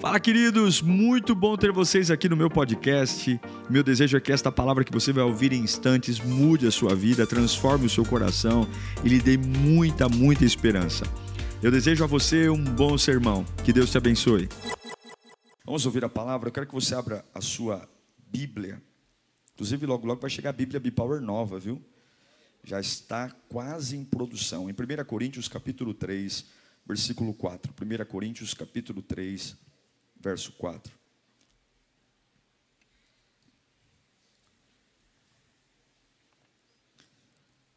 Fala, queridos! Muito bom ter vocês aqui no meu podcast. Meu desejo é que esta palavra que você vai ouvir em instantes mude a sua vida, transforme o seu coração e lhe dê muita, muita esperança. Eu desejo a você um bom sermão. Que Deus te abençoe. Vamos ouvir a palavra. Eu quero que você abra a sua Bíblia. Inclusive, logo, logo vai chegar a Bíblia Bipower nova, viu? Já está quase em produção. Em 1 Coríntios, capítulo 3, versículo 4. 1 Coríntios, capítulo 3, verso 4.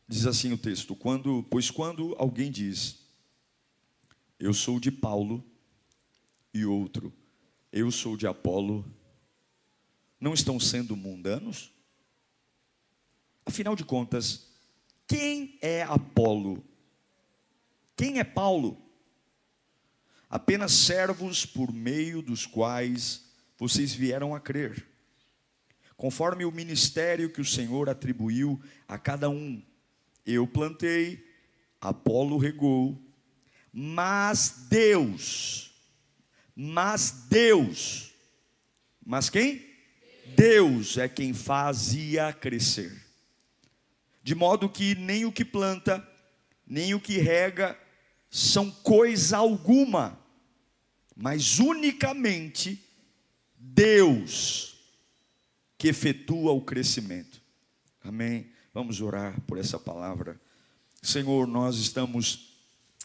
Diz assim o texto: quando, pois quando alguém diz, eu sou de Paulo, e outro, eu sou de Apolo, não estão sendo mundanos? Afinal de contas, quem é Apolo? Quem é Paulo? Apenas servos por meio dos quais vocês vieram a crer, conforme o ministério que o Senhor atribuiu a cada um. Eu plantei, Apolo regou, mas Deus, mas Deus, mas quem? Deus é quem fazia crescer. De modo que nem o que planta, nem o que rega são coisa alguma, mas unicamente Deus que efetua o crescimento. Amém. Vamos orar por essa palavra. Senhor, nós estamos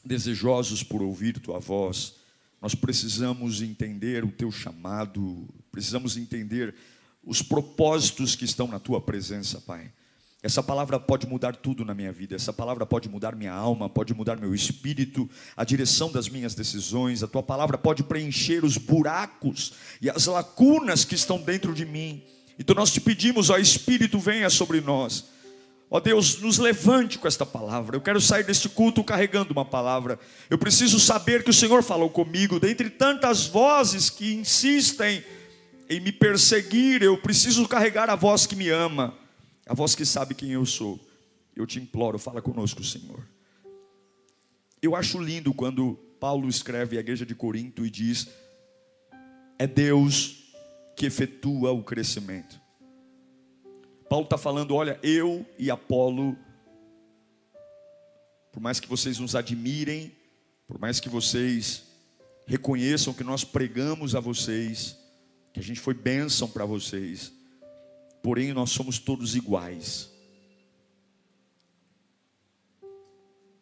desejosos por ouvir tua voz. Nós precisamos entender o teu chamado, precisamos entender os propósitos que estão na tua presença, Pai. Essa palavra pode mudar tudo na minha vida. Essa palavra pode mudar minha alma, pode mudar meu espírito, a direção das minhas decisões. A tua palavra pode preencher os buracos e as lacunas que estão dentro de mim. Então nós te pedimos, ó Espírito, venha sobre nós. Ó Deus, nos levante com esta palavra. Eu quero sair deste culto carregando uma palavra. Eu preciso saber que o Senhor falou comigo. Dentre tantas vozes que insistem em me perseguir, eu preciso carregar a voz que me ama a voz que sabe quem eu sou. Eu te imploro, fala conosco, Senhor. Eu acho lindo quando Paulo escreve à igreja de Corinto e diz: É Deus que efetua o crescimento. Paulo está falando: olha, eu e Apolo, por mais que vocês nos admirem, por mais que vocês reconheçam que nós pregamos a vocês, que a gente foi bênção para vocês, porém nós somos todos iguais.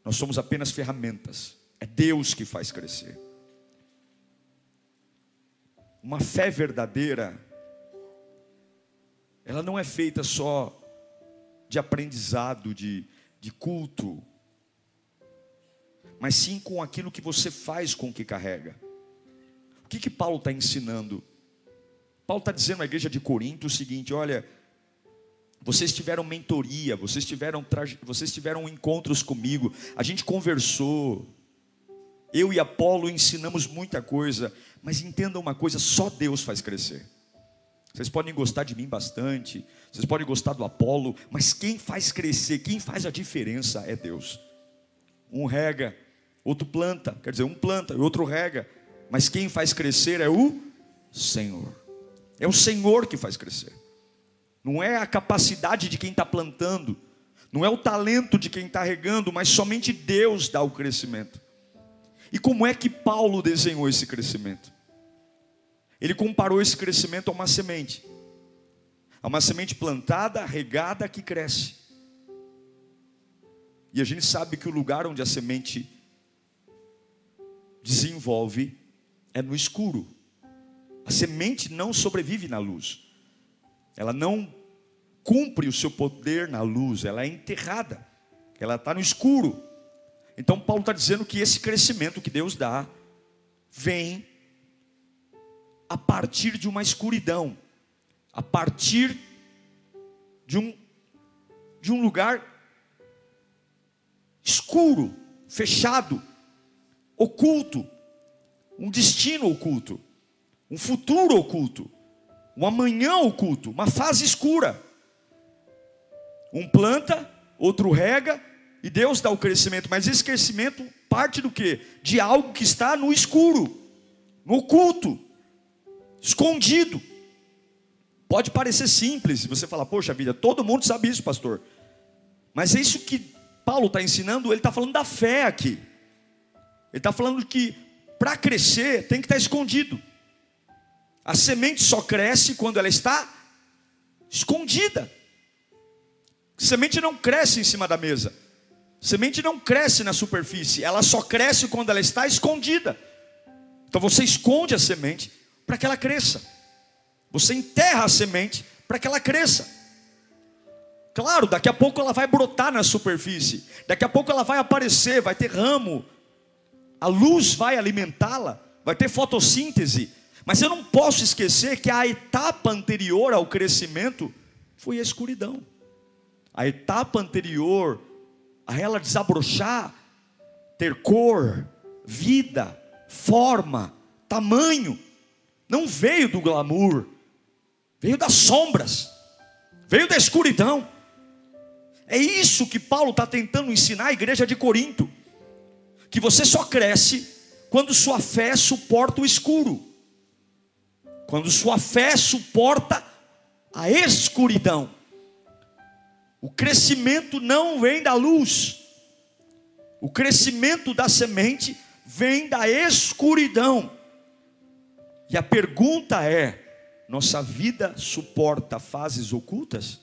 Nós somos apenas ferramentas. É Deus que faz crescer. Uma fé verdadeira, ela não é feita só de aprendizado, de, de culto, mas sim com aquilo que você faz com o que carrega. O que, que Paulo está ensinando? Paulo está dizendo à igreja de Corinto o seguinte: olha, vocês tiveram mentoria, vocês tiveram, vocês tiveram encontros comigo, a gente conversou. Eu e Apolo ensinamos muita coisa, mas entenda uma coisa: só Deus faz crescer. Vocês podem gostar de mim bastante, vocês podem gostar do Apolo, mas quem faz crescer, quem faz a diferença é Deus. Um rega, outro planta, quer dizer, um planta e outro rega, mas quem faz crescer é o Senhor. É o Senhor que faz crescer. Não é a capacidade de quem está plantando, não é o talento de quem está regando, mas somente Deus dá o crescimento. E como é que Paulo desenhou esse crescimento? Ele comparou esse crescimento a uma semente, a uma semente plantada, regada, que cresce. E a gente sabe que o lugar onde a semente desenvolve é no escuro. A semente não sobrevive na luz. Ela não cumpre o seu poder na luz, ela é enterrada. Ela está no escuro. Então Paulo está dizendo que esse crescimento que Deus dá vem a partir de uma escuridão, a partir de um de um lugar escuro, fechado, oculto, um destino oculto um futuro oculto, um amanhã oculto, uma fase escura. Um planta, outro rega, e Deus dá o crescimento, mas esse crescimento parte do que? De algo que está no escuro, no oculto. escondido. Pode parecer simples, você fala, poxa vida, todo mundo sabe isso, pastor. Mas é isso que Paulo está ensinando, ele está falando da fé aqui. Ele está falando que para crescer tem que estar tá escondido. A semente só cresce quando ela está escondida. Semente não cresce em cima da mesa. Semente não cresce na superfície, ela só cresce quando ela está escondida. Então você esconde a semente para que ela cresça. Você enterra a semente para que ela cresça. Claro, daqui a pouco ela vai brotar na superfície. Daqui a pouco ela vai aparecer, vai ter ramo. A luz vai alimentá-la, vai ter fotossíntese. Mas eu não posso esquecer que a etapa anterior ao crescimento foi a escuridão. A etapa anterior a ela desabrochar, ter cor, vida, forma, tamanho, não veio do glamour, veio das sombras, veio da escuridão. É isso que Paulo está tentando ensinar à igreja de Corinto: que você só cresce quando sua fé suporta o escuro, quando sua fé suporta a escuridão. O crescimento não vem da luz. O crescimento da semente vem da escuridão. E a pergunta é: nossa vida suporta fases ocultas?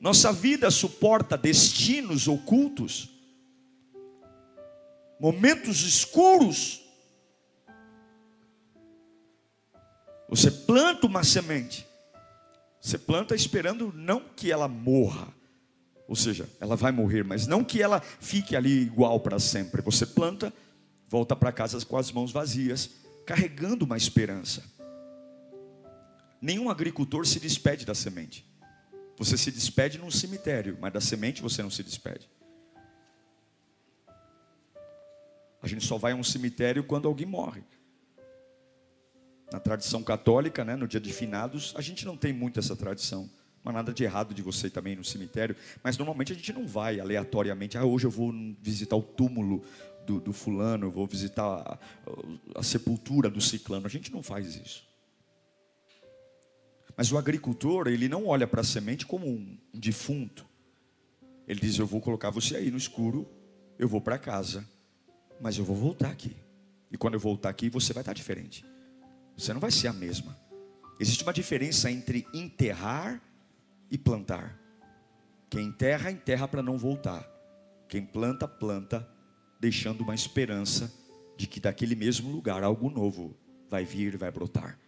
Nossa vida suporta destinos ocultos? Momentos escuros? Você planta uma semente você planta esperando não que ela morra, ou seja, ela vai morrer, mas não que ela fique ali igual para sempre. Você planta, volta para casa com as mãos vazias, carregando uma esperança. Nenhum agricultor se despede da semente. Você se despede num cemitério, mas da semente você não se despede. A gente só vai a um cemitério quando alguém morre na tradição católica, né, no dia de finados, a gente não tem muito essa tradição. Mas nada de errado de você também no cemitério. Mas normalmente a gente não vai aleatoriamente. Ah, hoje eu vou visitar o túmulo do, do fulano, eu vou visitar a, a, sepultura do ciclano. A gente não faz isso. Mas o agricultor, ele não olha para a semente como um, um defunto. Ele diz: Eu vou colocar você aí no escuro, eu vou para casa, mas eu vou voltar aqui. E quando eu voltar aqui, você vai estar diferente. Você não vai ser a mesma. Existe uma diferença entre enterrar e plantar. Quem enterra, enterra para não voltar. Quem planta, planta, deixando uma esperança de que daquele mesmo lugar algo novo vai vir, vai brotar.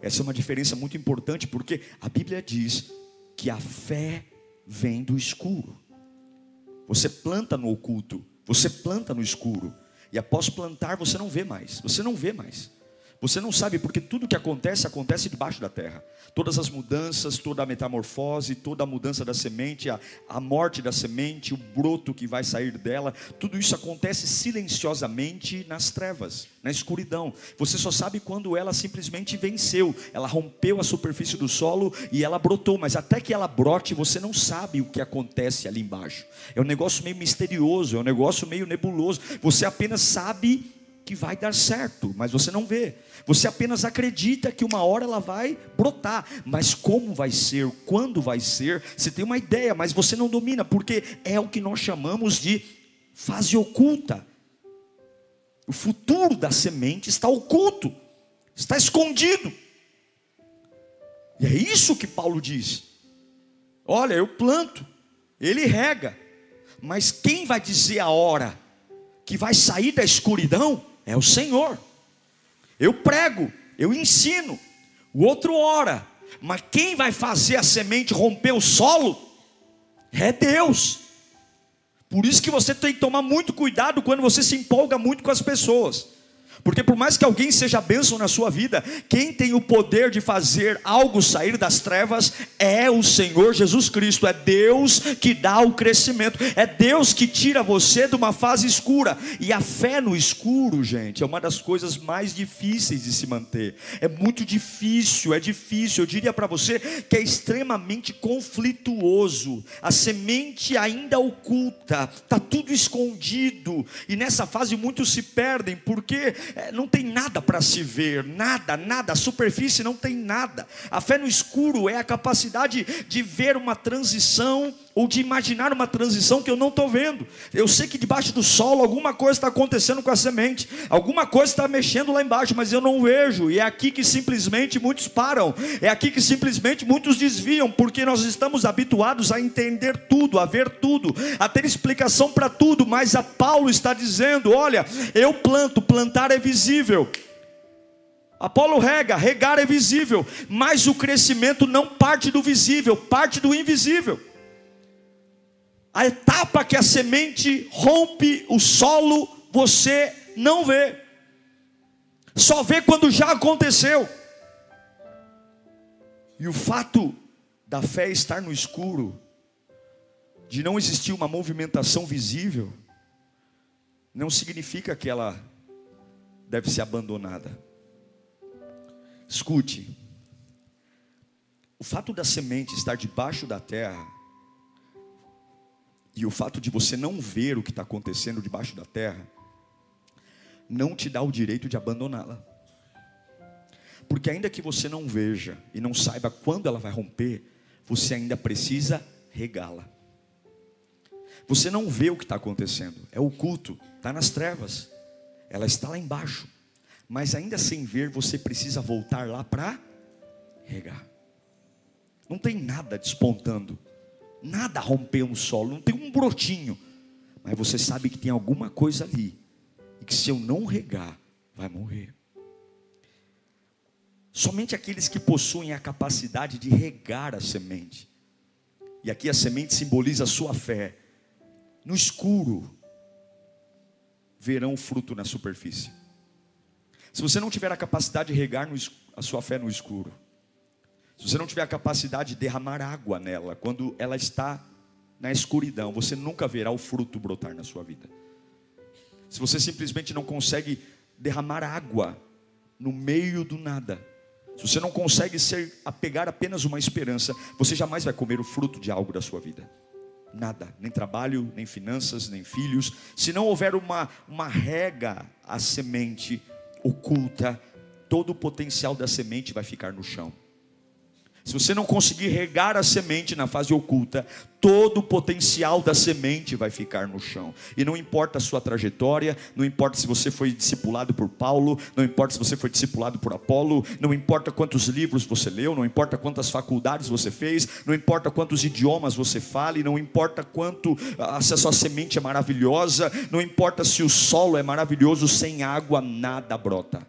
Essa é uma diferença muito importante porque a Bíblia diz que a fé vem do escuro. Você planta no oculto, você planta no escuro, e após plantar você não vê mais, você não vê mais. Você não sabe porque tudo que acontece acontece debaixo da terra. Todas as mudanças, toda a metamorfose, toda a mudança da semente, a, a morte da semente, o broto que vai sair dela, tudo isso acontece silenciosamente nas trevas, na escuridão. Você só sabe quando ela simplesmente venceu, ela rompeu a superfície do solo e ela brotou, mas até que ela brote, você não sabe o que acontece ali embaixo. É um negócio meio misterioso, é um negócio meio nebuloso. Você apenas sabe que vai dar certo, mas você não vê. Você apenas acredita que uma hora ela vai brotar, mas como vai ser, quando vai ser, você tem uma ideia, mas você não domina, porque é o que nós chamamos de fase oculta. O futuro da semente está oculto, está escondido. E é isso que Paulo diz. Olha, eu planto, ele rega, mas quem vai dizer a hora que vai sair da escuridão é o Senhor. Eu prego, eu ensino, o outro ora, mas quem vai fazer a semente romper o solo é Deus. Por isso que você tem que tomar muito cuidado quando você se empolga muito com as pessoas. Porque por mais que alguém seja bênção na sua vida, quem tem o poder de fazer algo sair das trevas é o Senhor Jesus Cristo. É Deus que dá o crescimento. É Deus que tira você de uma fase escura. E a fé no escuro, gente, é uma das coisas mais difíceis de se manter. É muito difícil, é difícil. Eu diria para você que é extremamente conflituoso. A semente ainda oculta, está tudo escondido. E nessa fase muitos se perdem, porque é, não tem nada para se ver, nada, nada, a superfície não tem nada. A fé no escuro é a capacidade de ver uma transição ou de imaginar uma transição que eu não estou vendo. Eu sei que debaixo do solo alguma coisa está acontecendo com a semente, alguma coisa está mexendo lá embaixo, mas eu não vejo, e é aqui que simplesmente muitos param, é aqui que simplesmente muitos desviam, porque nós estamos habituados a entender tudo, a ver tudo, a ter explicação para tudo, mas a Paulo está dizendo: olha, eu planto, plantar é visível. Apolo rega, regar é visível, mas o crescimento não parte do visível, parte do invisível a etapa que a semente rompe o solo, você não vê. Só vê quando já aconteceu. E o fato da fé estar no escuro, de não existir uma movimentação visível, não significa que ela deve ser abandonada. Escute, o fato da semente estar debaixo da terra e o fato de você não ver o que está acontecendo debaixo da terra, não te dá o direito de abandoná-la. Porque ainda que você não veja e não saiba quando ela vai romper, você ainda precisa regá-la. Você não vê o que está acontecendo, é oculto, está nas trevas, ela está lá embaixo, mas ainda sem ver, você precisa voltar lá para regar. Não tem nada despontando, Nada rompeu no solo, não tem um brotinho. Mas você sabe que tem alguma coisa ali. E que se eu não regar, vai morrer. Somente aqueles que possuem a capacidade de regar a semente. E aqui a semente simboliza a sua fé. No escuro, verão o fruto na superfície. Se você não tiver a capacidade de regar a sua fé no escuro, se você não tiver a capacidade de derramar água nela, quando ela está na escuridão, você nunca verá o fruto brotar na sua vida. Se você simplesmente não consegue derramar água no meio do nada, se você não consegue ser apegar apenas uma esperança, você jamais vai comer o fruto de algo da sua vida. Nada, nem trabalho, nem finanças, nem filhos. Se não houver uma, uma rega à semente oculta, todo o potencial da semente vai ficar no chão. Se você não conseguir regar a semente na fase oculta, todo o potencial da semente vai ficar no chão. E não importa a sua trajetória, não importa se você foi discipulado por Paulo, não importa se você foi discipulado por Apolo, não importa quantos livros você leu, não importa quantas faculdades você fez, não importa quantos idiomas você fale, não importa quanto se a sua semente é maravilhosa, não importa se o solo é maravilhoso, sem água nada brota.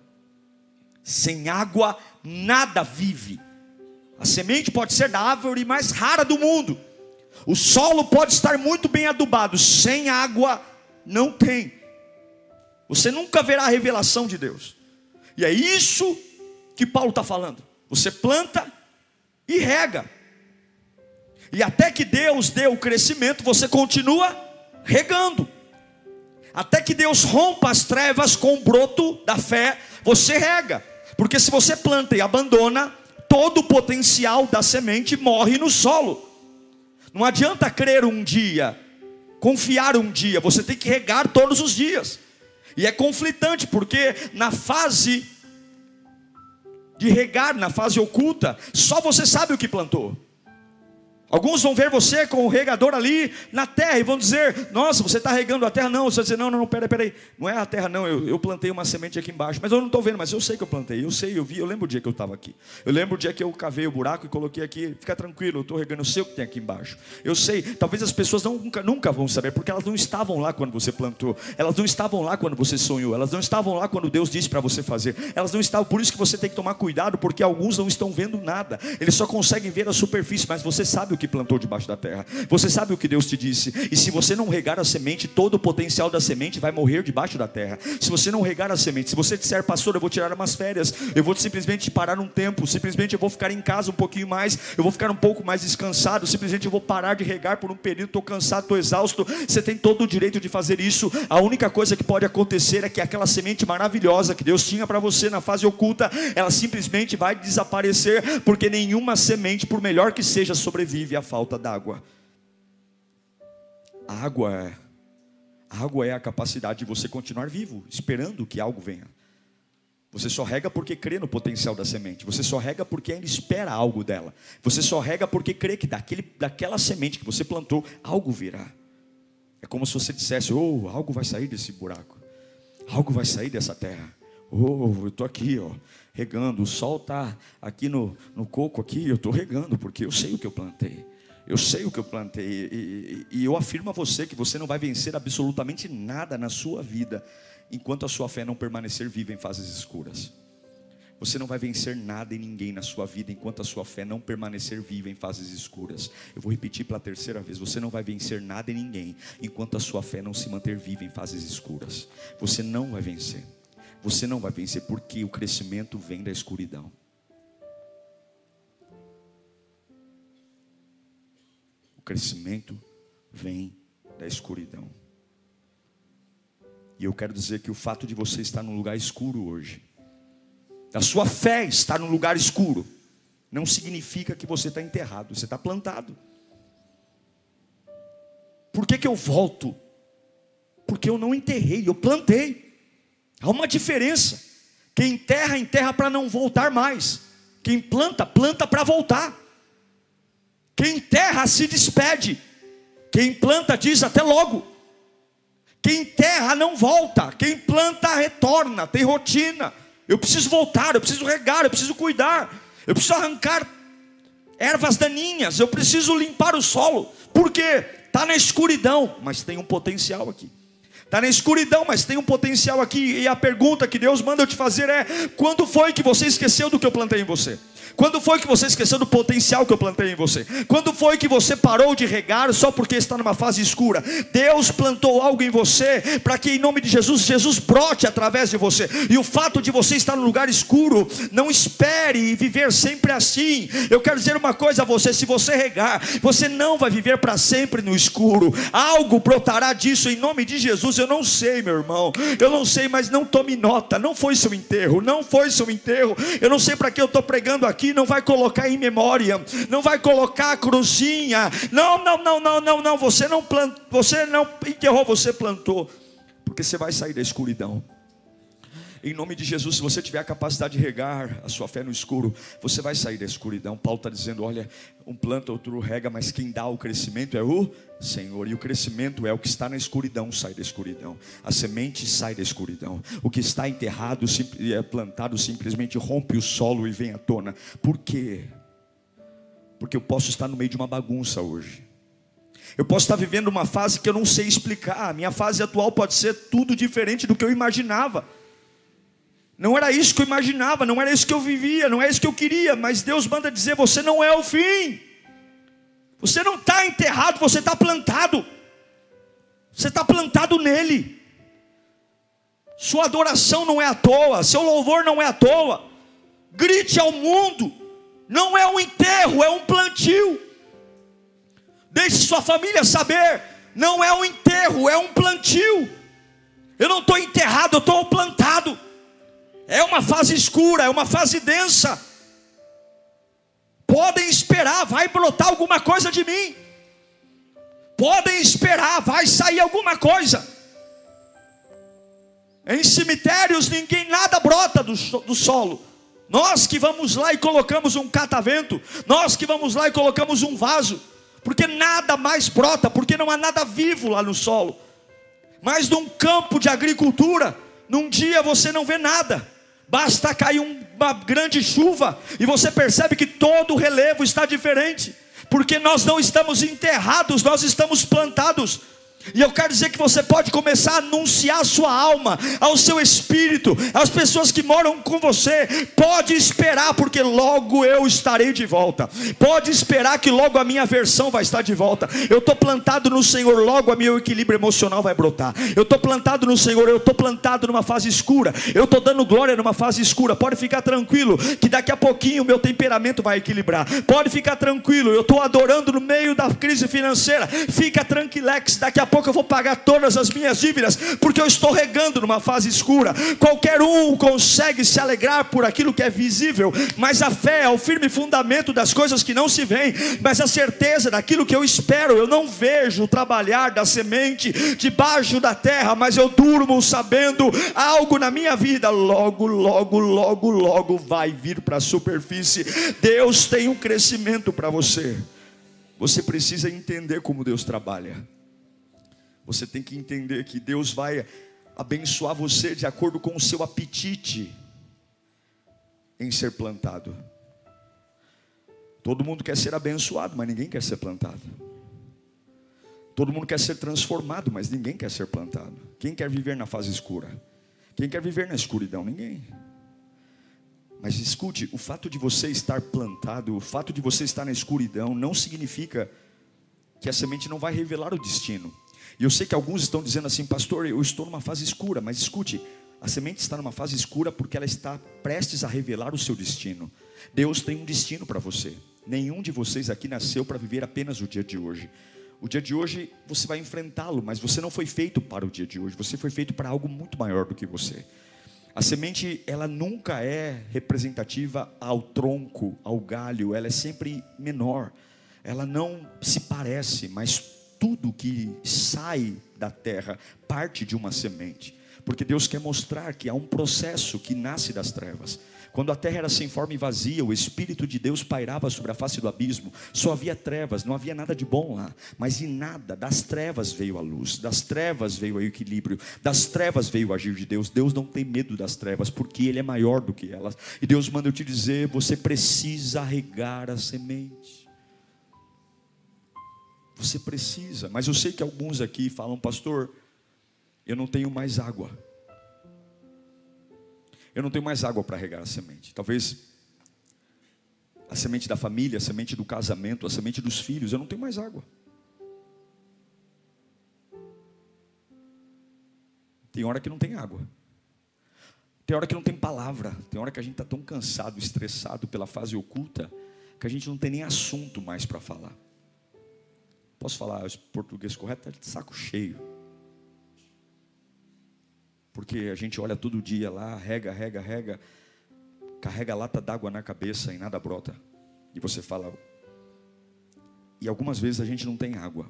Sem água nada vive. A semente pode ser da árvore mais rara do mundo. O solo pode estar muito bem adubado, sem água não tem. Você nunca verá a revelação de Deus. E é isso que Paulo está falando. Você planta e rega. E até que Deus dê o crescimento, você continua regando. Até que Deus rompa as trevas com o broto da fé, você rega. Porque se você planta e abandona, todo o potencial da semente morre no solo. Não adianta crer um dia, confiar um dia, você tem que regar todos os dias. E é conflitante, porque na fase de regar, na fase oculta, só você sabe o que plantou. Alguns vão ver você com o regador ali na terra e vão dizer: Nossa, você está regando a terra? Não, você vai dizer: Não, não, não, peraí, peraí. Não é a terra, não. Eu, eu plantei uma semente aqui embaixo. Mas eu não estou vendo, mas eu sei que eu plantei. Eu sei, eu vi. Eu lembro o dia que eu estava aqui. Eu lembro o dia que eu cavei o buraco e coloquei aqui. Fica tranquilo, eu estou regando. Eu sei o que tem aqui embaixo. Eu sei. Talvez as pessoas não, nunca, nunca vão saber, porque elas não estavam lá quando você plantou. Elas não estavam lá quando você sonhou. Elas não estavam lá quando Deus disse para você fazer. Elas não estavam. Por isso que você tem que tomar cuidado, porque alguns não estão vendo nada. Eles só conseguem ver a superfície, mas você sabe o que plantou debaixo da terra. Você sabe o que Deus te disse. E se você não regar a semente, todo o potencial da semente vai morrer debaixo da terra. Se você não regar a semente, se você disser, pastor, eu vou tirar umas férias, eu vou simplesmente parar um tempo, simplesmente eu vou ficar em casa um pouquinho mais, eu vou ficar um pouco mais descansado, simplesmente eu vou parar de regar por um período, estou cansado, estou exausto. Você tem todo o direito de fazer isso. A única coisa que pode acontecer é que aquela semente maravilhosa que Deus tinha para você na fase oculta, ela simplesmente vai desaparecer, porque nenhuma semente, por melhor que seja, sobrevive à falta d'água água. A água é, a água é a capacidade de você continuar vivo, esperando que algo venha. Você só rega porque crê no potencial da semente. Você só rega porque ainda espera algo dela. Você só rega porque crê que daquele, daquela semente que você plantou, algo virá. É como se você dissesse: Oh, algo vai sair desse buraco. Algo vai sair dessa terra. Oh, eu estou aqui, ó, regando. O sol está aqui no, no coco aqui, eu estou regando, porque eu sei o que eu plantei. Eu sei o que eu plantei. E, e, e eu afirmo a você que você não vai vencer absolutamente nada na sua vida enquanto a sua fé não permanecer viva em fases escuras. Você não vai vencer nada e ninguém na sua vida enquanto a sua fé não permanecer viva em fases escuras. Eu vou repetir pela terceira vez: você não vai vencer nada e ninguém enquanto a sua fé não se manter viva em fases escuras. Você não vai vencer. Você não vai vencer porque o crescimento vem da escuridão. O crescimento vem da escuridão. E eu quero dizer que o fato de você estar num lugar escuro hoje, a sua fé estar num lugar escuro, não significa que você está enterrado, você está plantado. Por que, que eu volto? Porque eu não enterrei, eu plantei. Há uma diferença. Quem enterra, enterra para não voltar mais. Quem planta, planta para voltar. Quem enterra, se despede. Quem planta, diz até logo. Quem enterra não volta, quem planta retorna, tem rotina. Eu preciso voltar, eu preciso regar, eu preciso cuidar, eu preciso arrancar ervas daninhas, eu preciso limpar o solo. Por quê? Está na escuridão, mas tem um potencial aqui. Está na escuridão, mas tem um potencial aqui. E a pergunta que Deus manda eu te fazer é: quando foi que você esqueceu do que eu plantei em você? Quando foi que você esqueceu do potencial que eu plantei em você? Quando foi que você parou de regar só porque está numa fase escura? Deus plantou algo em você para que, em nome de Jesus, Jesus brote através de você. E o fato de você estar no lugar escuro, não espere viver sempre assim. Eu quero dizer uma coisa a você: se você regar, você não vai viver para sempre no escuro. Algo brotará disso em nome de Jesus. Eu não sei, meu irmão. Eu não sei, mas não tome nota. Não foi seu enterro. Não foi seu enterro. Eu não sei para que eu estou pregando aqui não vai colocar em memória, não vai colocar a cruzinha. Não, não, não, não, não, não. Você não plantou, você não enterrou, você plantou. Porque você vai sair da escuridão. Em nome de Jesus, se você tiver a capacidade de regar a sua fé no escuro, você vai sair da escuridão. Paulo está dizendo: olha, um planta, outro rega, mas quem dá o crescimento é o Senhor. E o crescimento é o que está na escuridão, sai da escuridão. A semente sai da escuridão. O que está enterrado, é plantado, simplesmente rompe o solo e vem à tona. Por quê? Porque eu posso estar no meio de uma bagunça hoje. Eu posso estar vivendo uma fase que eu não sei explicar. A minha fase atual pode ser tudo diferente do que eu imaginava. Não era isso que eu imaginava, não era isso que eu vivia, não é isso que eu queria, mas Deus manda dizer: você não é o fim, você não está enterrado, você está plantado, você está plantado nele. Sua adoração não é à toa, seu louvor não é à toa. Grite ao mundo, não é um enterro, é um plantio. Deixe sua família saber, não é um enterro, é um plantio. Eu não estou enterrado, eu estou plantado. É uma fase escura, é uma fase densa. Podem esperar, vai brotar alguma coisa de mim. Podem esperar, vai sair alguma coisa. Em cemitérios ninguém nada brota do, do solo. Nós que vamos lá e colocamos um catavento, nós que vamos lá e colocamos um vaso, porque nada mais brota, porque não há nada vivo lá no solo. Mas num campo de agricultura, num dia você não vê nada. Basta cair uma grande chuva e você percebe que todo o relevo está diferente, porque nós não estamos enterrados, nós estamos plantados. E eu quero dizer que você pode começar a anunciar a sua alma, ao seu espírito, às pessoas que moram com você. Pode esperar, porque logo eu estarei de volta. Pode esperar que logo a minha versão vai estar de volta. Eu estou plantado no Senhor, logo o meu equilíbrio emocional vai brotar. Eu estou plantado no Senhor, eu estou plantado numa fase escura. Eu estou dando glória numa fase escura. Pode ficar tranquilo, que daqui a pouquinho o meu temperamento vai equilibrar. Pode ficar tranquilo, eu estou adorando no meio da crise financeira. Fica tranquilex, daqui a pouco eu vou pagar todas as minhas dívidas, porque eu estou regando numa fase escura. Qualquer um consegue se alegrar por aquilo que é visível, mas a fé é o firme fundamento das coisas que não se veem, mas a certeza daquilo que eu espero. Eu não vejo trabalhar da semente debaixo da terra, mas eu durmo sabendo algo na minha vida, logo, logo, logo, logo vai vir para a superfície. Deus tem um crescimento para você. Você precisa entender como Deus trabalha. Você tem que entender que Deus vai abençoar você de acordo com o seu apetite em ser plantado. Todo mundo quer ser abençoado, mas ninguém quer ser plantado. Todo mundo quer ser transformado, mas ninguém quer ser plantado. Quem quer viver na fase escura? Quem quer viver na escuridão? Ninguém. Mas escute, o fato de você estar plantado, o fato de você estar na escuridão, não significa que a semente não vai revelar o destino. E eu sei que alguns estão dizendo assim, pastor, eu estou numa fase escura, mas escute, a semente está numa fase escura porque ela está prestes a revelar o seu destino. Deus tem um destino para você. Nenhum de vocês aqui nasceu para viver apenas o dia de hoje. O dia de hoje você vai enfrentá-lo, mas você não foi feito para o dia de hoje, você foi feito para algo muito maior do que você. A semente, ela nunca é representativa ao tronco, ao galho, ela é sempre menor. Ela não se parece, mas tudo que sai da terra parte de uma semente. Porque Deus quer mostrar que há um processo que nasce das trevas. Quando a terra era sem forma e vazia, o Espírito de Deus pairava sobre a face do abismo, só havia trevas, não havia nada de bom lá, mas em nada, das trevas veio a luz, das trevas veio o equilíbrio, das trevas veio o agir de Deus. Deus não tem medo das trevas, porque Ele é maior do que elas, e Deus manda eu te dizer: você precisa regar a semente. Você precisa, mas eu sei que alguns aqui falam, pastor, eu não tenho mais água eu não tenho mais água para regar a semente. Talvez a semente da família, a semente do casamento, a semente dos filhos, eu não tenho mais água. Tem hora que não tem água. Tem hora que não tem palavra. Tem hora que a gente está tão cansado, estressado pela fase oculta, que a gente não tem nem assunto mais para falar. Posso falar português correto? Está de saco cheio. Porque a gente olha todo dia lá, rega, rega, rega, carrega lata d'água na cabeça e nada brota. E você fala. E algumas vezes a gente não tem água.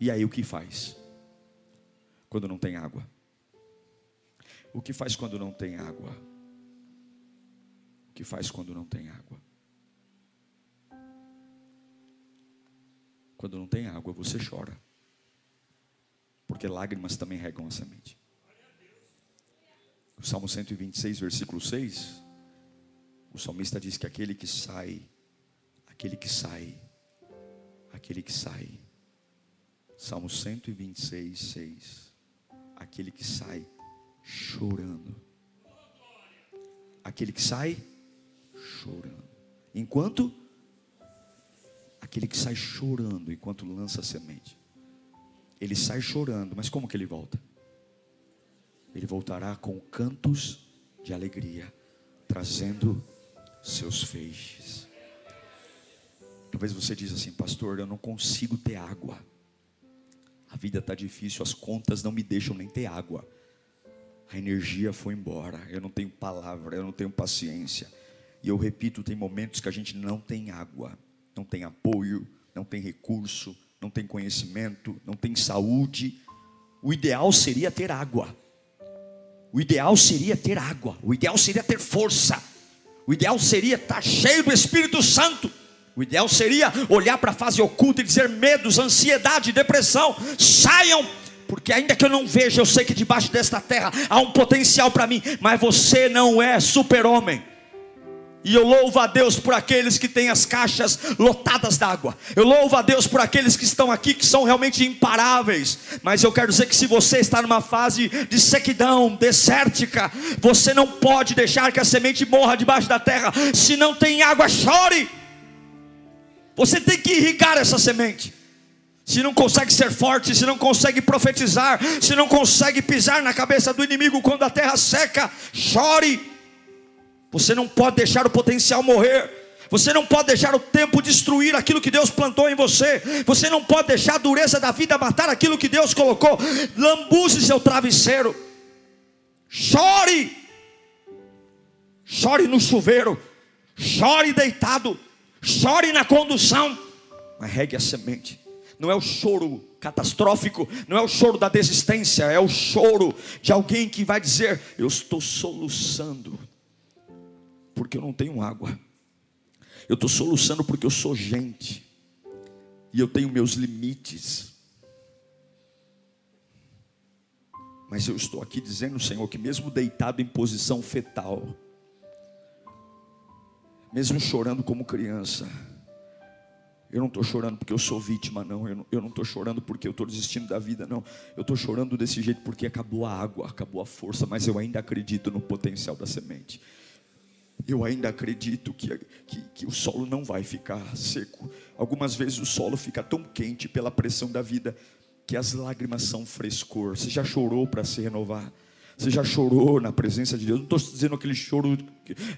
E aí o que faz? Quando não tem água? O que faz quando não tem água? O que faz quando não tem água? Quando não tem água, você chora. Porque lágrimas também regam a semente. O Salmo 126, versículo 6, o salmista diz que aquele que sai, aquele que sai, aquele que sai. Salmo 126, 6. Aquele que sai chorando. Aquele que sai chorando. Enquanto aquele que sai chorando enquanto lança a semente. Ele sai chorando, mas como que ele volta? ele voltará com cantos de alegria, trazendo seus feixes. Talvez você diz assim, pastor, eu não consigo ter água. A vida está difícil, as contas não me deixam nem ter água. A energia foi embora, eu não tenho palavra, eu não tenho paciência. E eu repito, tem momentos que a gente não tem água, não tem apoio, não tem recurso, não tem conhecimento, não tem saúde. O ideal seria ter água. O ideal seria ter água, o ideal seria ter força, o ideal seria estar cheio do Espírito Santo. O ideal seria olhar para a fase oculta e dizer: medos, ansiedade, depressão, saiam, porque ainda que eu não veja, eu sei que debaixo desta terra há um potencial para mim, mas você não é super-homem. E eu louvo a Deus por aqueles que têm as caixas lotadas d'água. Eu louvo a Deus por aqueles que estão aqui que são realmente imparáveis. Mas eu quero dizer que se você está numa fase de sequidão, desértica, você não pode deixar que a semente morra debaixo da terra. Se não tem água, chore. Você tem que irrigar essa semente. Se não consegue ser forte, se não consegue profetizar, se não consegue pisar na cabeça do inimigo quando a terra seca, chore você não pode deixar o potencial morrer. Você não pode deixar o tempo destruir aquilo que Deus plantou em você. Você não pode deixar a dureza da vida matar aquilo que Deus colocou. Lambuze seu travesseiro. Chore. Chore no chuveiro. Chore deitado. Chore na condução. Mas regue a semente. Não é o choro catastrófico, não é o choro da desistência, é o choro de alguém que vai dizer: Eu estou soluçando, porque eu não tenho água. Eu estou soluçando porque eu sou gente. E eu tenho meus limites. Mas eu estou aqui dizendo, Senhor, que mesmo deitado em posição fetal, mesmo chorando como criança, eu não estou chorando porque eu sou vítima, não. Eu não estou chorando porque eu estou desistindo da vida, não. Eu estou chorando desse jeito porque acabou a água, acabou a força, mas eu ainda acredito no potencial da semente eu ainda acredito que, que, que, o solo não vai ficar seco. Algumas vezes o solo fica tão quente pela pressão da vida que as lágrimas são frescor. Você já chorou para se renovar? Você já chorou na presença de Deus? Não estou dizendo aquele choro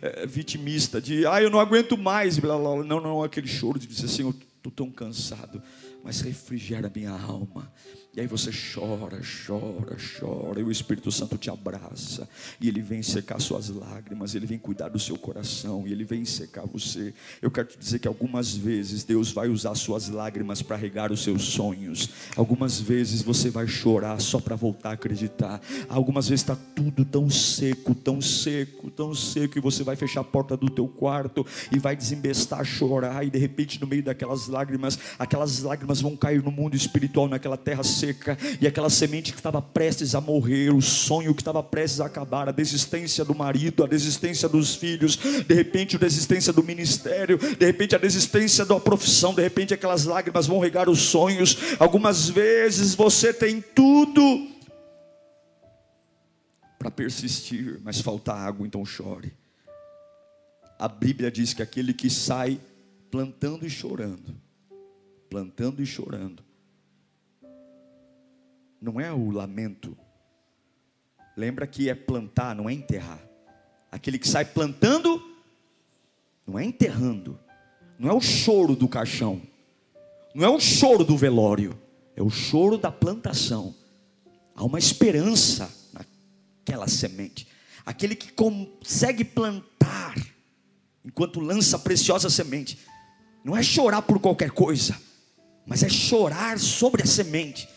é, vitimista de, ah, eu não aguento mais. Blá, blá, blá. Não, não, aquele choro de dizer, Senhor, estou tão cansado, mas refrigera minha alma e aí você chora, chora, chora, e o Espírito Santo te abraça, e ele vem secar suas lágrimas, ele vem cuidar do seu coração, e ele vem secar você. Eu quero te dizer que algumas vezes Deus vai usar suas lágrimas para regar os seus sonhos, algumas vezes você vai chorar só para voltar a acreditar, algumas vezes está tudo tão seco, tão seco, tão seco, e você vai fechar a porta do teu quarto e vai desembestar, chorar, e de repente no meio daquelas lágrimas, aquelas lágrimas vão cair no mundo espiritual, naquela terra seca seca, e aquela semente que estava prestes a morrer, o sonho que estava prestes a acabar, a desistência do marido, a desistência dos filhos, de repente a desistência do ministério, de repente a desistência da profissão, de repente aquelas lágrimas vão regar os sonhos. Algumas vezes você tem tudo para persistir, mas falta água, então chore. A Bíblia diz que aquele que sai plantando e chorando, plantando e chorando, não é o lamento. Lembra que é plantar, não é enterrar. Aquele que sai plantando, não é enterrando. Não é o choro do caixão. Não é o choro do velório. É o choro da plantação. Há uma esperança naquela semente. Aquele que consegue plantar, enquanto lança a preciosa semente. Não é chorar por qualquer coisa, mas é chorar sobre a semente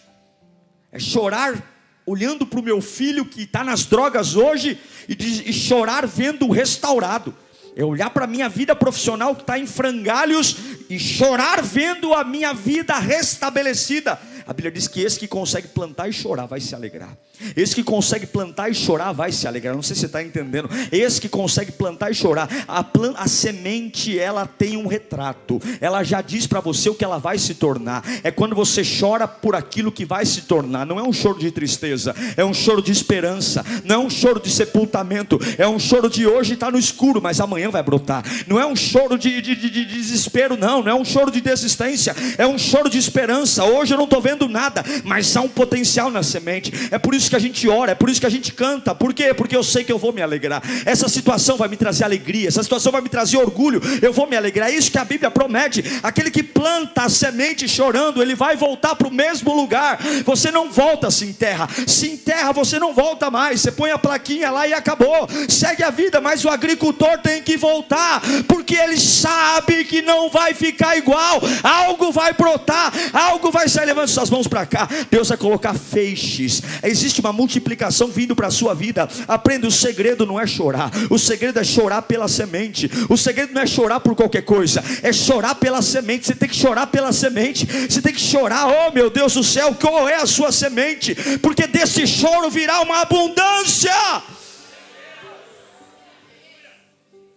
é chorar olhando para o meu filho que está nas drogas hoje e, e chorar vendo o restaurado. É olhar para a minha vida profissional que está em frangalhos e chorar vendo a minha vida restabelecida. A Bíblia diz que esse que consegue plantar e chorar vai se alegrar. Esse que consegue plantar e chorar vai se alegrar. Não sei se você está entendendo. Esse que consegue plantar e chorar. A, plan a semente, ela tem um retrato. Ela já diz para você o que ela vai se tornar. É quando você chora por aquilo que vai se tornar. Não é um choro de tristeza. É um choro de esperança. Não é um choro de sepultamento. É um choro de hoje está no escuro, mas amanhã vai brotar. Não é um choro de, de, de, de desespero, não. Não é um choro de desistência. É um choro de esperança. Hoje eu não estou vendo nada, mas há um potencial na semente. É por isso que a gente ora, é por isso que a gente canta. Por quê? Porque eu sei que eu vou me alegrar. Essa situação vai me trazer alegria, essa situação vai me trazer orgulho. Eu vou me alegrar. É isso que a Bíblia promete. Aquele que planta a semente chorando, ele vai voltar para o mesmo lugar. Você não volta se enterra. Se enterra, você não volta mais. Você põe a plaquinha lá e acabou. Segue a vida, mas o agricultor tem que voltar, porque ele sabe que não vai ficar igual. Algo vai brotar, algo vai sair levando suas mãos para cá, Deus vai colocar feixes. Existe uma multiplicação vindo para a sua vida. Aprenda: o segredo não é chorar, o segredo é chorar pela semente. O segredo não é chorar por qualquer coisa, é chorar pela semente. Você tem que chorar pela semente, você tem que chorar, oh meu Deus do céu, qual é a sua semente? Porque desse choro virá uma abundância.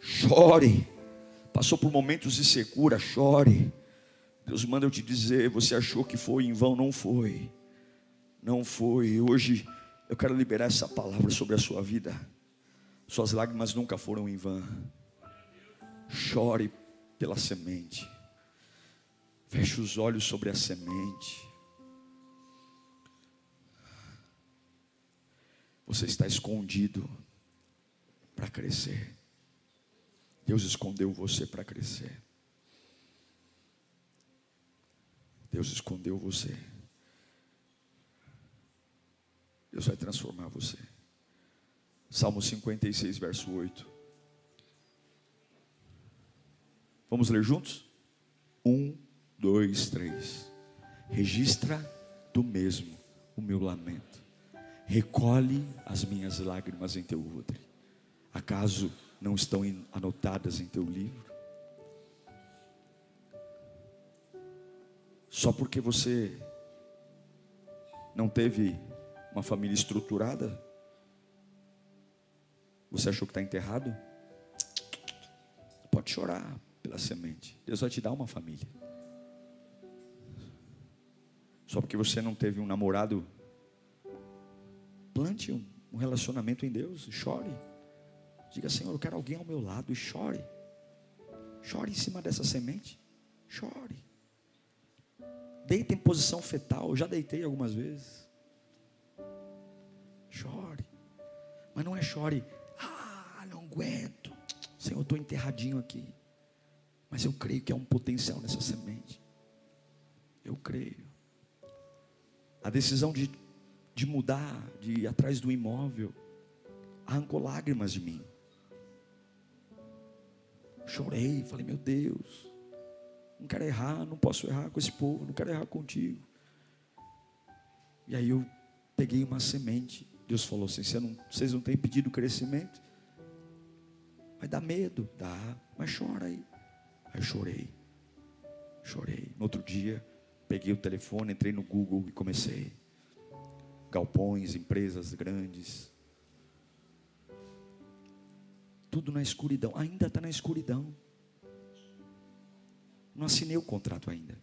Chore, passou por momentos de secura, chore. Deus manda eu te dizer, você achou que foi em vão, não foi. Não foi. Hoje eu quero liberar essa palavra sobre a sua vida. Suas lágrimas nunca foram em vão. Chore pela semente. Feche os olhos sobre a semente. Você está escondido para crescer. Deus escondeu você para crescer. Deus escondeu você. Deus vai transformar você. Salmo 56, verso 8. Vamos ler juntos? Um, dois, três. Registra do mesmo o meu lamento. Recolhe as minhas lágrimas em teu odre. Acaso não estão anotadas em teu livro? Só porque você não teve uma família estruturada? Você achou que está enterrado? Pode chorar pela semente. Deus vai te dar uma família. Só porque você não teve um namorado, plante um relacionamento em Deus e chore. Diga, Senhor, eu quero alguém ao meu lado e chore. Chore em cima dessa semente. Chore. Deita em posição fetal. Eu já deitei algumas vezes. Chore. Mas não é chore. Ah, não aguento. Senhor, estou enterradinho aqui. Mas eu creio que há um potencial nessa semente. Eu creio. A decisão de, de mudar, de ir atrás do imóvel, arrancou lágrimas de mim. Chorei, falei, meu Deus, não quero errar, não posso errar com esse povo, não quero errar contigo. E aí eu peguei uma semente. Deus falou assim: não, vocês não têm pedido crescimento? Vai dar medo, dá, mas chora aí. Aí eu chorei, chorei. No outro dia, peguei o telefone, entrei no Google e comecei. Galpões, empresas grandes. Tudo na escuridão, ainda está na escuridão. Não assinei o contrato ainda.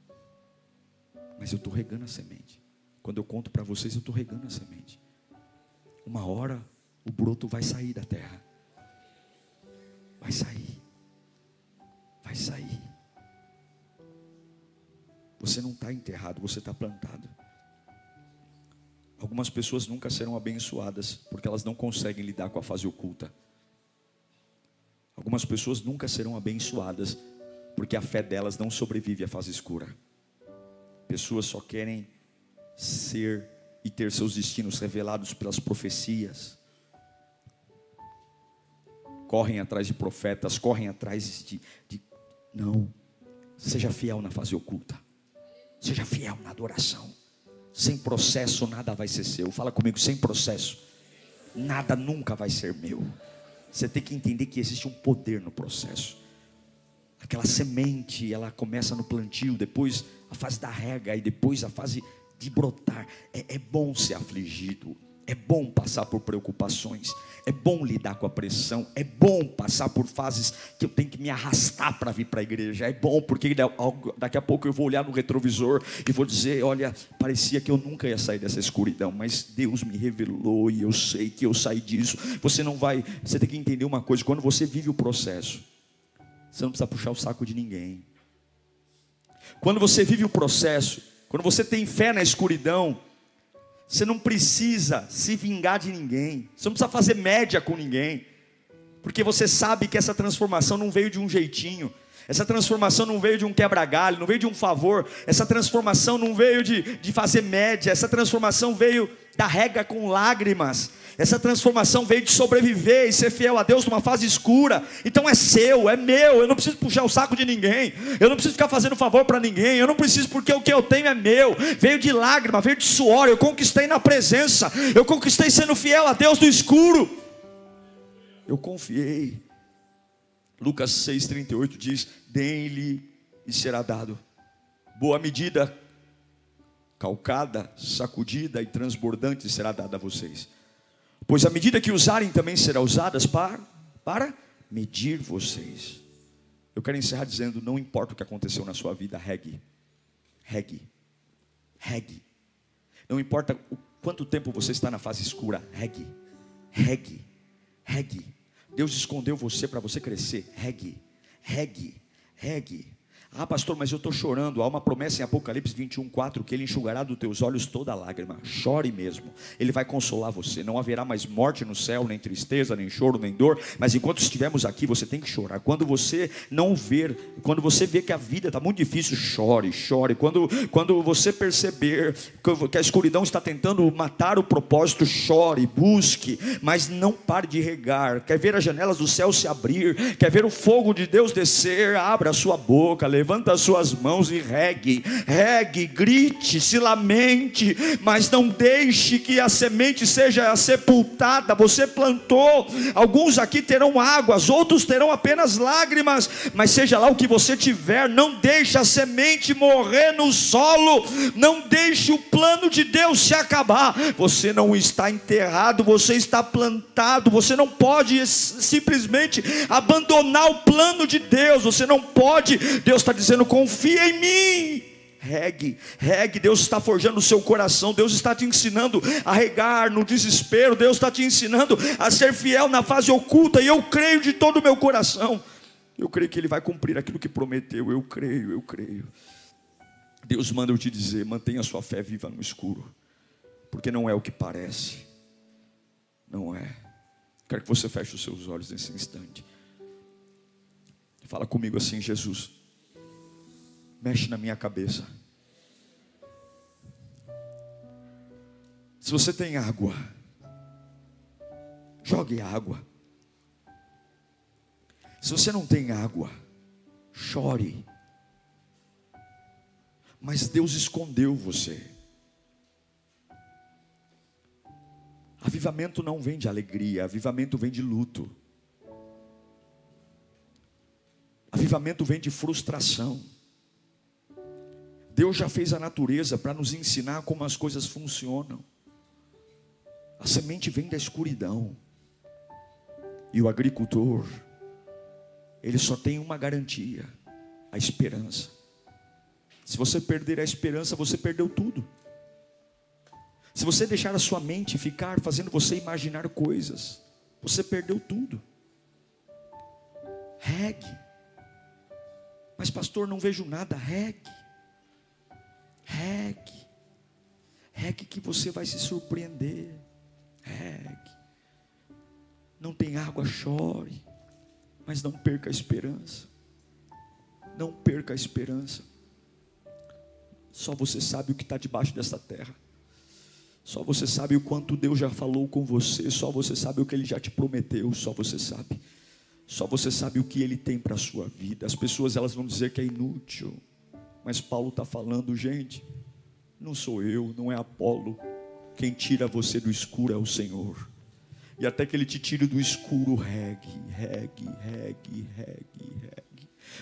Mas eu estou regando a semente. Quando eu conto para vocês, eu estou regando a semente. Uma hora o broto vai sair da terra. Vai sair. Vai sair. Você não está enterrado, você está plantado. Algumas pessoas nunca serão abençoadas porque elas não conseguem lidar com a fase oculta. Algumas pessoas nunca serão abençoadas porque a fé delas não sobrevive à fase escura. Pessoas só querem ser e ter seus destinos revelados pelas profecias. Correm atrás de profetas, correm atrás de, de. Não. Seja fiel na fase oculta. Seja fiel na adoração. Sem processo nada vai ser seu. Fala comigo, sem processo. Nada nunca vai ser meu. Você tem que entender que existe um poder no processo aquela semente, ela começa no plantio, depois a fase da rega e depois a fase de brotar. É, é, bom ser afligido, é bom passar por preocupações, é bom lidar com a pressão, é bom passar por fases que eu tenho que me arrastar para vir para a igreja. É bom porque daqui a pouco eu vou olhar no retrovisor e vou dizer: olha, parecia que eu nunca ia sair dessa escuridão, mas Deus me revelou e eu sei que eu saí disso. Você não vai, você tem que entender uma coisa: quando você vive o processo, você não precisa puxar o saco de ninguém. Quando você vive o processo, quando você tem fé na escuridão, você não precisa se vingar de ninguém. Você não precisa fazer média com ninguém. Porque você sabe que essa transformação não veio de um jeitinho. Essa transformação não veio de um quebra-galho, não veio de um favor. Essa transformação não veio de, de fazer média. Essa transformação veio da rega com lágrimas. Essa transformação veio de sobreviver e ser fiel a Deus numa fase escura. Então é seu, é meu. Eu não preciso puxar o saco de ninguém. Eu não preciso ficar fazendo favor para ninguém. Eu não preciso porque o que eu tenho é meu. Veio de lágrima, veio de suor. Eu conquistei na presença. Eu conquistei sendo fiel a Deus no escuro. Eu confiei. Lucas 6,38 diz: Deem-lhe e será dado. Boa medida, calcada, sacudida e transbordante será dada a vocês. Pois a medida que usarem também será usadas para, para medir vocês. Eu quero encerrar dizendo: não importa o que aconteceu na sua vida, regue. Regue. Regue. Não importa o quanto tempo você está na fase escura, regue. Regue. Regue. Deus escondeu você para você crescer. Regue. Regue. Regue. Ah, pastor, mas eu estou chorando. Há uma promessa em Apocalipse 21, 4 que ele enxugará dos teus olhos toda lágrima. Chore mesmo. Ele vai consolar você. Não haverá mais morte no céu, nem tristeza, nem choro, nem dor. Mas enquanto estivermos aqui, você tem que chorar. Quando você não ver, quando você vê que a vida está muito difícil, chore, chore. Quando, quando você perceber que a escuridão está tentando matar o propósito, chore, busque. Mas não pare de regar. Quer ver as janelas do céu se abrir? Quer ver o fogo de Deus descer? Abra a sua boca, levanta as suas mãos e regue, regue, grite, se lamente, mas não deixe que a semente seja sepultada. Você plantou, alguns aqui terão águas, outros terão apenas lágrimas, mas seja lá o que você tiver, não deixe a semente morrer no solo, não deixe o plano de Deus se acabar. Você não está enterrado, você está plantado, você não pode simplesmente abandonar o plano de Deus, você não pode, Deus está dizendo: confia em mim. Regue, regue, Deus está forjando o seu coração, Deus está te ensinando a regar no desespero, Deus está te ensinando a ser fiel na fase oculta, e eu creio de todo o meu coração, eu creio que Ele vai cumprir aquilo que prometeu, eu creio, eu creio. Deus manda eu te dizer: mantenha sua fé viva no escuro, porque não é o que parece, não é. Quero que você feche os seus olhos nesse instante. Fala comigo assim, Jesus mexe na minha cabeça. Se você tem água, jogue água. Se você não tem água, chore. Mas Deus escondeu você. Avivamento não vem de alegria, avivamento vem de luto. Avivamento vem de frustração. Deus já fez a natureza para nos ensinar como as coisas funcionam. A semente vem da escuridão. E o agricultor, ele só tem uma garantia: a esperança. Se você perder a esperança, você perdeu tudo. Se você deixar a sua mente ficar fazendo você imaginar coisas, você perdeu tudo. Regue. Mas pastor, não vejo nada. Regue. Regue. Regue que você vai se surpreender. Regue. Não tem água, chore. Mas não perca a esperança. Não perca a esperança. Só você sabe o que está debaixo dessa terra. Só você sabe o quanto Deus já falou com você. Só você sabe o que Ele já te prometeu. Só você sabe. Só você sabe o que Ele tem para a sua vida. As pessoas elas vão dizer que é inútil. Mas Paulo está falando, gente, não sou eu, não é Apolo. Quem tira você do escuro é o Senhor. E até que Ele te tire do escuro, regue, regue, regue, regue.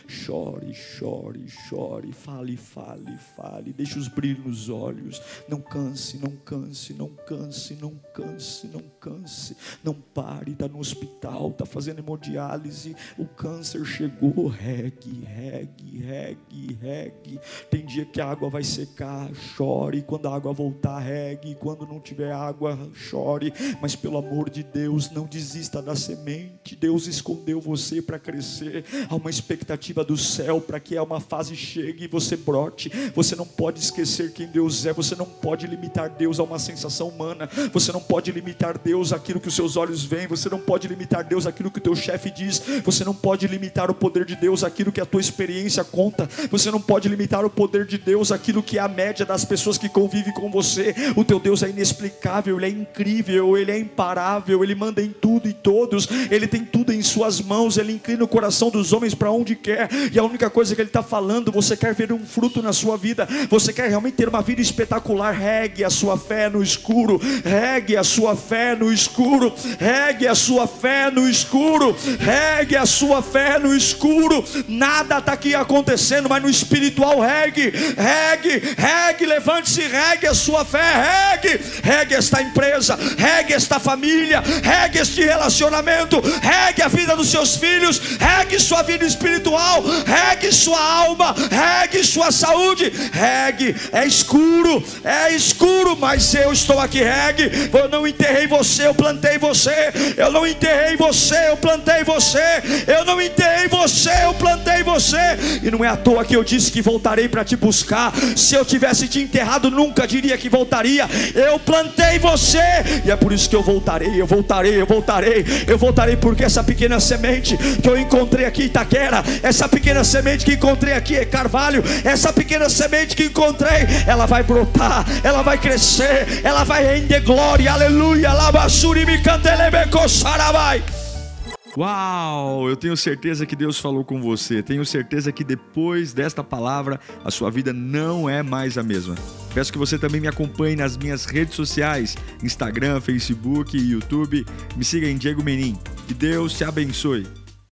Chore, chore, chore, fale, fale, fale, deixe os brilhos nos olhos. Não canse, não canse, não canse, não canse, não canse. Não pare, está no hospital, está fazendo hemodiálise, o câncer chegou. Regue, regue, regue, regue. Tem dia que a água vai secar, chore. Quando a água voltar, regue. Quando não tiver água, chore. Mas pelo amor de Deus, não desista da semente. Deus escondeu você para crescer. Há uma expectativa expectativa do céu para que uma fase chegue e você brote. Você não pode esquecer quem Deus é, você não pode limitar Deus a uma sensação humana, você não pode limitar Deus àquilo que os seus olhos veem, você não pode limitar Deus àquilo que o teu chefe diz, você não pode limitar o poder de Deus àquilo que a tua experiência conta, você não pode limitar o poder de Deus àquilo que é a média das pessoas que convivem com você. O teu Deus é inexplicável, ele é incrível, ele é imparável, ele manda em tudo e todos, ele tem tudo em suas mãos, ele inclina o coração dos homens para onde quer e a única coisa que Ele está falando, você quer ver um fruto na sua vida, você quer realmente ter uma vida espetacular, regue a sua fé no escuro, regue a sua fé no escuro, regue a sua fé no escuro, regue a sua fé no escuro, nada está aqui acontecendo, mas no espiritual regue, regue, regue, levante-se, regue a sua fé, regue, regue esta empresa, regue esta família, regue este relacionamento, regue a vida dos seus filhos, regue sua vida espiritual regue sua alma, regue sua saúde, regue, é escuro, é escuro, mas eu estou aqui, regue, eu não enterrei você, eu plantei você, eu não enterrei você, eu plantei você, eu não enterrei você, eu plantei você você. E não é à toa que eu disse que voltarei para te buscar. Se eu tivesse te enterrado, nunca diria que voltaria. Eu plantei você, e é por isso que eu voltarei, eu voltarei, eu voltarei, eu voltarei, porque essa pequena semente que eu encontrei aqui em Itaquera, essa pequena semente que encontrei aqui em Carvalho, essa pequena semente que encontrei, ela vai brotar, ela vai crescer, ela vai render glória, aleluia, labassuri me cantelebeco sarabai. Uau! Eu tenho certeza que Deus falou com você. Tenho certeza que depois desta palavra a sua vida não é mais a mesma. Peço que você também me acompanhe nas minhas redes sociais: Instagram, Facebook YouTube. Me siga em Diego Menin. Que Deus te abençoe.